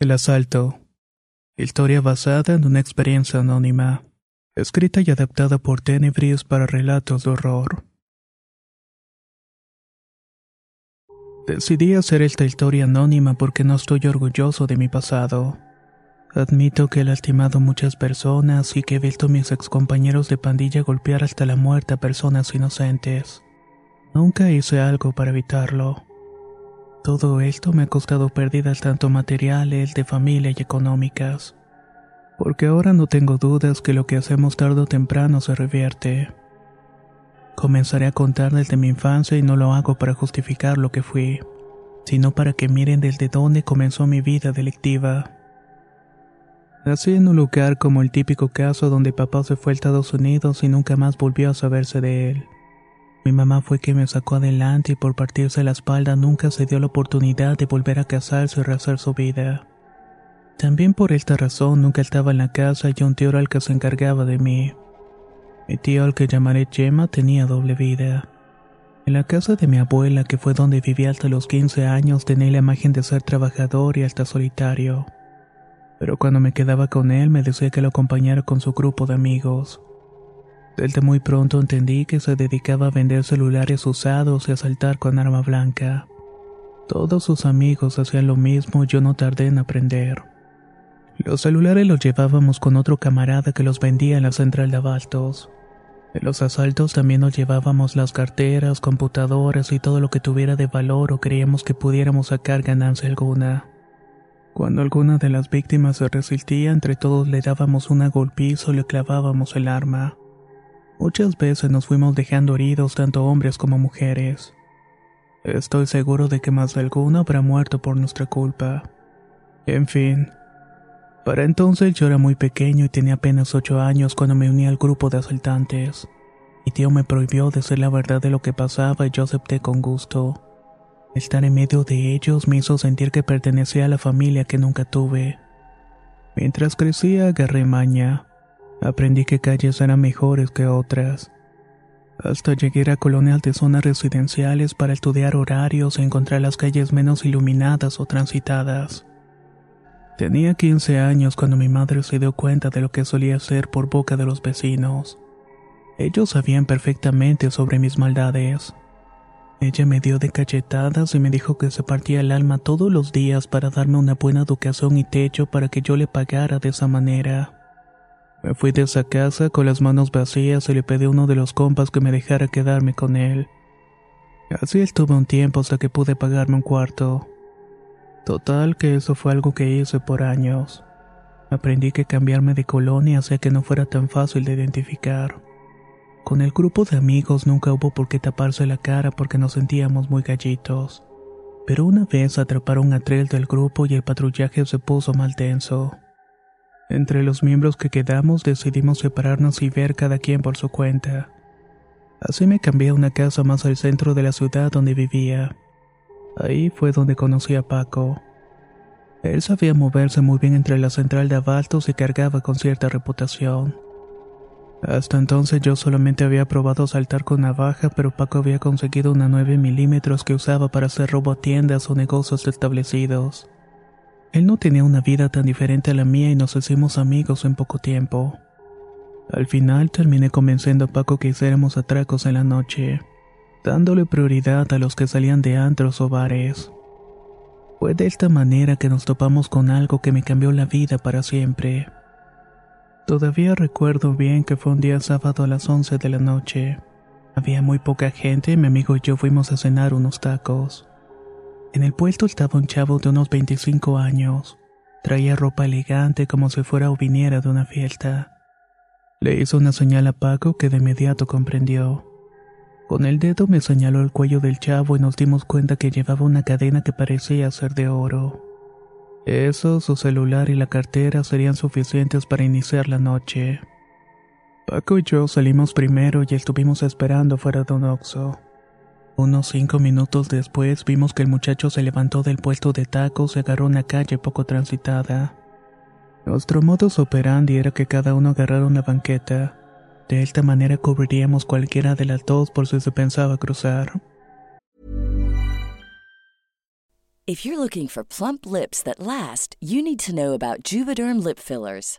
El asalto. Historia basada en una experiencia anónima. Escrita y adaptada por Tenebris para relatos de horror. Decidí hacer esta historia anónima porque no estoy orgulloso de mi pasado. Admito que he lastimado muchas personas y que he visto a mis excompañeros de pandilla golpear hasta la muerte a personas inocentes. Nunca hice algo para evitarlo. Todo esto me ha costado pérdidas tanto materiales, de familia y económicas. Porque ahora no tengo dudas que lo que hacemos tarde o temprano se revierte. Comenzaré a contar desde mi infancia y no lo hago para justificar lo que fui, sino para que miren desde dónde comenzó mi vida delictiva. Así en un lugar como el típico caso donde papá se fue a Estados Unidos y nunca más volvió a saberse de él. Mi mamá fue quien me sacó adelante y por partirse la espalda nunca se dio la oportunidad de volver a casarse y rehacer su vida. También por esta razón nunca estaba en la casa y un tío era el que se encargaba de mí. Mi tío, al que llamaré Gemma, tenía doble vida. En la casa de mi abuela, que fue donde viví hasta los 15 años, tenía la imagen de ser trabajador y hasta solitario. Pero cuando me quedaba con él me decía que lo acompañara con su grupo de amigos. Desde muy pronto entendí que se dedicaba a vender celulares usados y a asaltar con arma blanca. Todos sus amigos hacían lo mismo y yo no tardé en aprender. Los celulares los llevábamos con otro camarada que los vendía en la central de abastos. En los asaltos también nos llevábamos las carteras, computadoras y todo lo que tuviera de valor o creíamos que pudiéramos sacar ganancia alguna. Cuando alguna de las víctimas se resistía, entre todos le dábamos una golpiza o le clavábamos el arma. Muchas veces nos fuimos dejando heridos tanto hombres como mujeres. Estoy seguro de que más de alguno habrá muerto por nuestra culpa. En fin. Para entonces yo era muy pequeño y tenía apenas ocho años cuando me uní al grupo de asaltantes. Mi tío me prohibió decir la verdad de lo que pasaba y yo acepté con gusto. Estar en medio de ellos me hizo sentir que pertenecía a la familia que nunca tuve. Mientras crecía agarré maña. Aprendí que calles eran mejores que otras. Hasta llegué a colonias de zonas residenciales para estudiar horarios e encontrar las calles menos iluminadas o transitadas. Tenía 15 años cuando mi madre se dio cuenta de lo que solía hacer por boca de los vecinos. Ellos sabían perfectamente sobre mis maldades. Ella me dio de cachetadas y me dijo que se partía el alma todos los días para darme una buena educación y techo para que yo le pagara de esa manera. Me fui de esa casa con las manos vacías y le pedí a uno de los compas que me dejara quedarme con él. Así estuve un tiempo hasta que pude pagarme un cuarto. Total que eso fue algo que hice por años. Aprendí que cambiarme de colonia hacía que no fuera tan fácil de identificar. Con el grupo de amigos nunca hubo por qué taparse la cara porque nos sentíamos muy gallitos. Pero una vez atraparon a tres del grupo y el patrullaje se puso mal tenso. Entre los miembros que quedamos decidimos separarnos y ver cada quien por su cuenta. Así me cambié a una casa más al centro de la ciudad donde vivía. Ahí fue donde conocí a Paco. Él sabía moverse muy bien entre la central de abastos y cargaba con cierta reputación. Hasta entonces yo solamente había probado saltar con navaja, pero Paco había conseguido una 9 milímetros que usaba para hacer robo a tiendas o negocios establecidos. Él no tenía una vida tan diferente a la mía y nos hicimos amigos en poco tiempo. Al final terminé convenciendo a Paco que hiciéramos atracos en la noche. dándole prioridad a los que salían de antros o bares. Fue de esta manera que nos topamos con algo que me cambió la vida para siempre. Todavía recuerdo bien que fue un día sábado a las 11 de la noche. Había muy poca gente y mi amigo y yo fuimos a cenar unos tacos. En el puesto estaba un chavo de unos 25 años. Traía ropa elegante como si fuera o viniera de una fiesta. Le hizo una señal a Paco que de inmediato comprendió. Con el dedo me señaló el cuello del chavo y nos dimos cuenta que llevaba una cadena que parecía ser de oro. Eso, su celular y la cartera serían suficientes para iniciar la noche. Paco y yo salimos primero y estuvimos esperando fuera de un oxo. Unos cinco minutos después vimos que el muchacho se levantó del puesto de tacos y agarró una calle poco transitada. Nuestro modus operandi era que cada uno agarrara una banqueta. De esta manera cubriríamos cualquiera de las dos por si se pensaba cruzar. If you're looking for plump lips that last, you need to know about Juvederm lip fillers.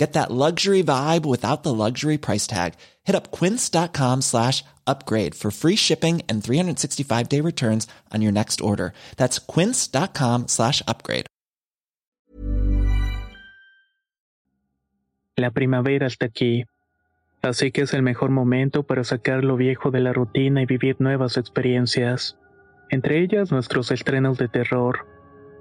Get that luxury vibe without the luxury price tag. Hit up quince.com slash upgrade for free shipping and 365 day returns on your next order. That's quince.com slash upgrade. La primavera está aquí, así que es el mejor momento para sacar lo viejo de la rutina y vivir nuevas experiencias, entre ellas nuestros estrenos de terror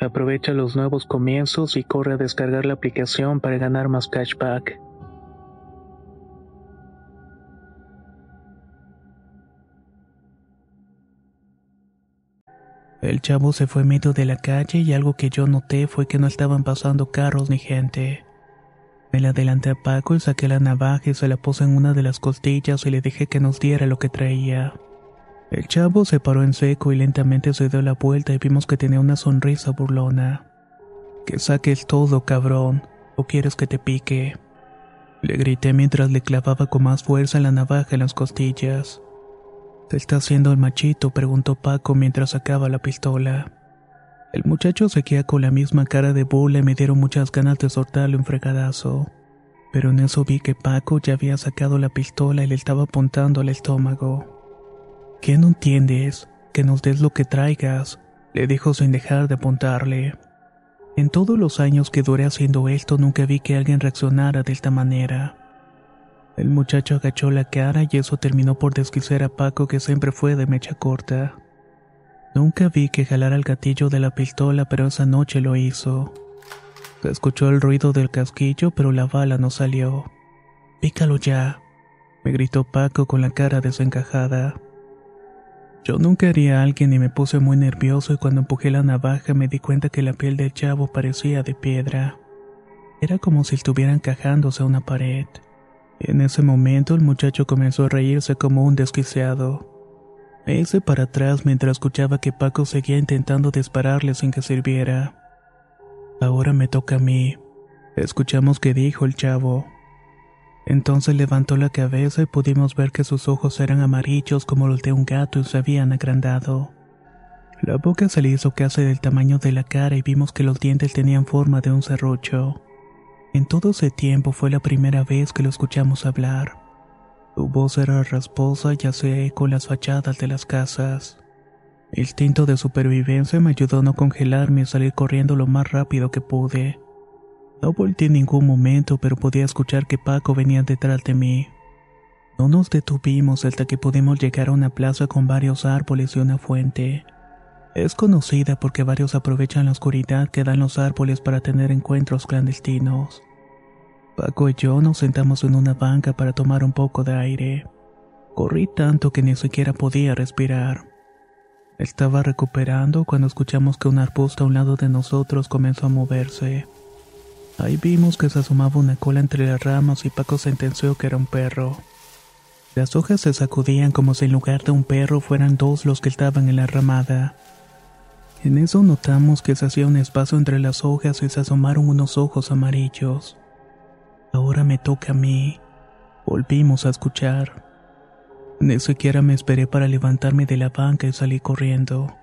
Aprovecha los nuevos comienzos y corre a descargar la aplicación para ganar más cashback. El chavo se fue medio de la calle y algo que yo noté fue que no estaban pasando carros ni gente. Me la adelanté a Paco y saqué la navaja y se la puse en una de las costillas y le dije que nos diera lo que traía. El chavo se paró en seco y lentamente se dio la vuelta y vimos que tenía una sonrisa burlona. Que saques todo, cabrón, o quieres que te pique. Le grité mientras le clavaba con más fuerza la navaja en las costillas. ¿Te está haciendo el machito? preguntó Paco mientras sacaba la pistola. El muchacho seguía con la misma cara de burla y me dieron muchas ganas de soltarle un fregadazo. Pero en eso vi que Paco ya había sacado la pistola y le estaba apuntando al estómago. ¿Qué no entiendes? Que nos des lo que traigas, le dijo sin dejar de apuntarle. En todos los años que duré haciendo esto nunca vi que alguien reaccionara de esta manera. El muchacho agachó la cara y eso terminó por desquicer a Paco que siempre fue de mecha corta. Nunca vi que jalara el gatillo de la pistola, pero esa noche lo hizo. Se escuchó el ruido del casquillo, pero la bala no salió. Pícalo ya, me gritó Paco con la cara desencajada. Yo nunca haría a alguien y me puse muy nervioso y cuando empujé la navaja me di cuenta que la piel del chavo parecía de piedra. Era como si estuviera encajándose a una pared. En ese momento el muchacho comenzó a reírse como un desquiciado. Me hice para atrás mientras escuchaba que Paco seguía intentando dispararle sin que sirviera. Ahora me toca a mí. Escuchamos que dijo el chavo. Entonces levantó la cabeza y pudimos ver que sus ojos eran amarillos como los de un gato y se habían agrandado. La boca se le hizo casi del tamaño de la cara y vimos que los dientes tenían forma de un serrucho. En todo ese tiempo fue la primera vez que lo escuchamos hablar. Su voz era rasposa y hacía eco en las fachadas de las casas. El instinto de supervivencia me ayudó a no congelarme y salir corriendo lo más rápido que pude. No volteé en ningún momento, pero podía escuchar que Paco venía detrás de mí. No nos detuvimos hasta que pudimos llegar a una plaza con varios árboles y una fuente. Es conocida porque varios aprovechan la oscuridad que dan los árboles para tener encuentros clandestinos. Paco y yo nos sentamos en una banca para tomar un poco de aire. Corrí tanto que ni siquiera podía respirar. Estaba recuperando cuando escuchamos que un arbusto a un lado de nosotros comenzó a moverse. Ahí vimos que se asomaba una cola entre las ramas y Paco sentenció que era un perro. Las hojas se sacudían como si en lugar de un perro fueran dos los que estaban en la ramada. En eso notamos que se hacía un espacio entre las hojas y se asomaron unos ojos amarillos. Ahora me toca a mí. Volvimos a escuchar. Ni siquiera me esperé para levantarme de la banca y salí corriendo.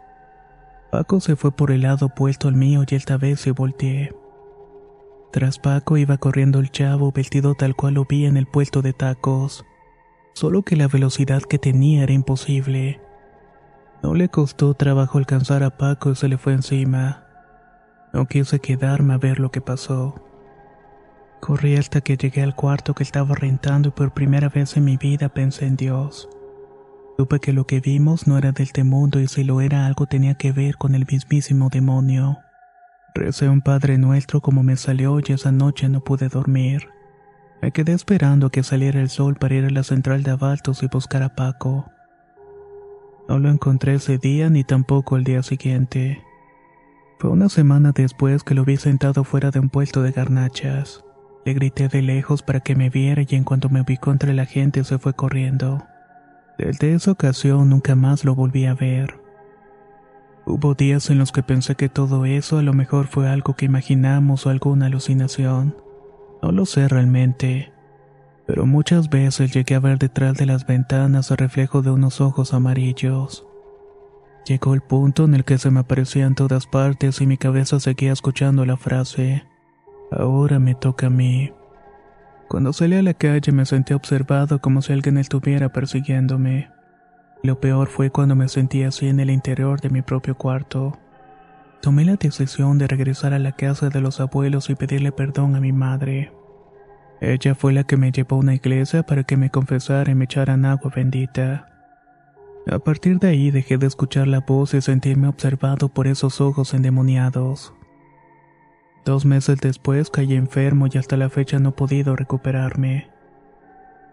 Paco se fue por el lado opuesto al mío y esta vez se volteé. Tras Paco iba corriendo el chavo vestido tal cual lo vi en el puesto de tacos. Solo que la velocidad que tenía era imposible. No le costó trabajo alcanzar a Paco y se le fue encima. No quise quedarme a ver lo que pasó. Corrí hasta que llegué al cuarto que estaba rentando y por primera vez en mi vida pensé en Dios. Supe que lo que vimos no era del este mundo y si lo era algo tenía que ver con el mismísimo demonio. Recé un Padre Nuestro como me salió y esa noche no pude dormir. Me quedé esperando que saliera el sol para ir a la central de Abaltos y buscar a Paco. No lo encontré ese día ni tampoco el día siguiente. Fue una semana después que lo vi sentado fuera de un puesto de garnachas. Le grité de lejos para que me viera y en cuanto me ubicó entre la gente se fue corriendo. Desde esa ocasión nunca más lo volví a ver. Hubo días en los que pensé que todo eso a lo mejor fue algo que imaginamos o alguna alucinación. No lo sé realmente. Pero muchas veces llegué a ver detrás de las ventanas el reflejo de unos ojos amarillos. Llegó el punto en el que se me aparecía en todas partes y mi cabeza seguía escuchando la frase. Ahora me toca a mí. Cuando salí a la calle me sentí observado como si alguien estuviera persiguiéndome. Lo peor fue cuando me sentí así en el interior de mi propio cuarto. Tomé la decisión de regresar a la casa de los abuelos y pedirle perdón a mi madre. Ella fue la que me llevó a una iglesia para que me confesara y me echaran agua bendita. A partir de ahí dejé de escuchar la voz y sentirme observado por esos ojos endemoniados. Dos meses después caí enfermo y hasta la fecha no he podido recuperarme.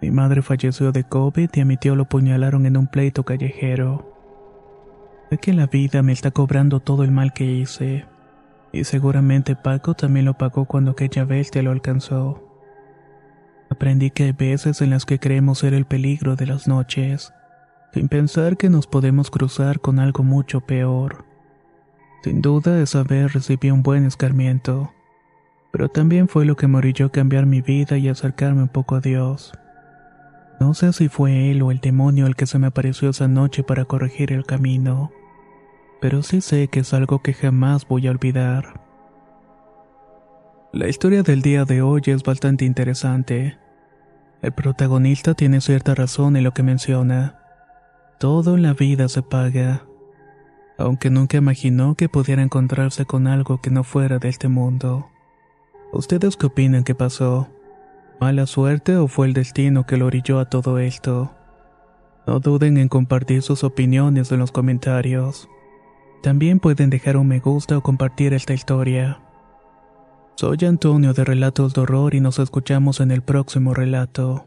Mi madre falleció de COVID y a mi tío lo puñalaron en un pleito callejero. Sé que la vida me está cobrando todo el mal que hice, y seguramente Paco también lo pagó cuando aquella te lo alcanzó. Aprendí que hay veces en las que creemos ser el peligro de las noches, sin pensar que nos podemos cruzar con algo mucho peor. Sin duda esa vez recibí un buen escarmiento, pero también fue lo que me orilló cambiar mi vida y acercarme un poco a Dios. No sé si fue él o el demonio el que se me apareció esa noche para corregir el camino, pero sí sé que es algo que jamás voy a olvidar. La historia del día de hoy es bastante interesante. El protagonista tiene cierta razón en lo que menciona. Todo en la vida se paga, aunque nunca imaginó que pudiera encontrarse con algo que no fuera de este mundo. ¿Ustedes qué opinan que pasó? ¿Mala suerte o fue el destino que lo orilló a todo esto? No duden en compartir sus opiniones en los comentarios. También pueden dejar un me gusta o compartir esta historia. Soy Antonio de Relatos de Horror y nos escuchamos en el próximo relato.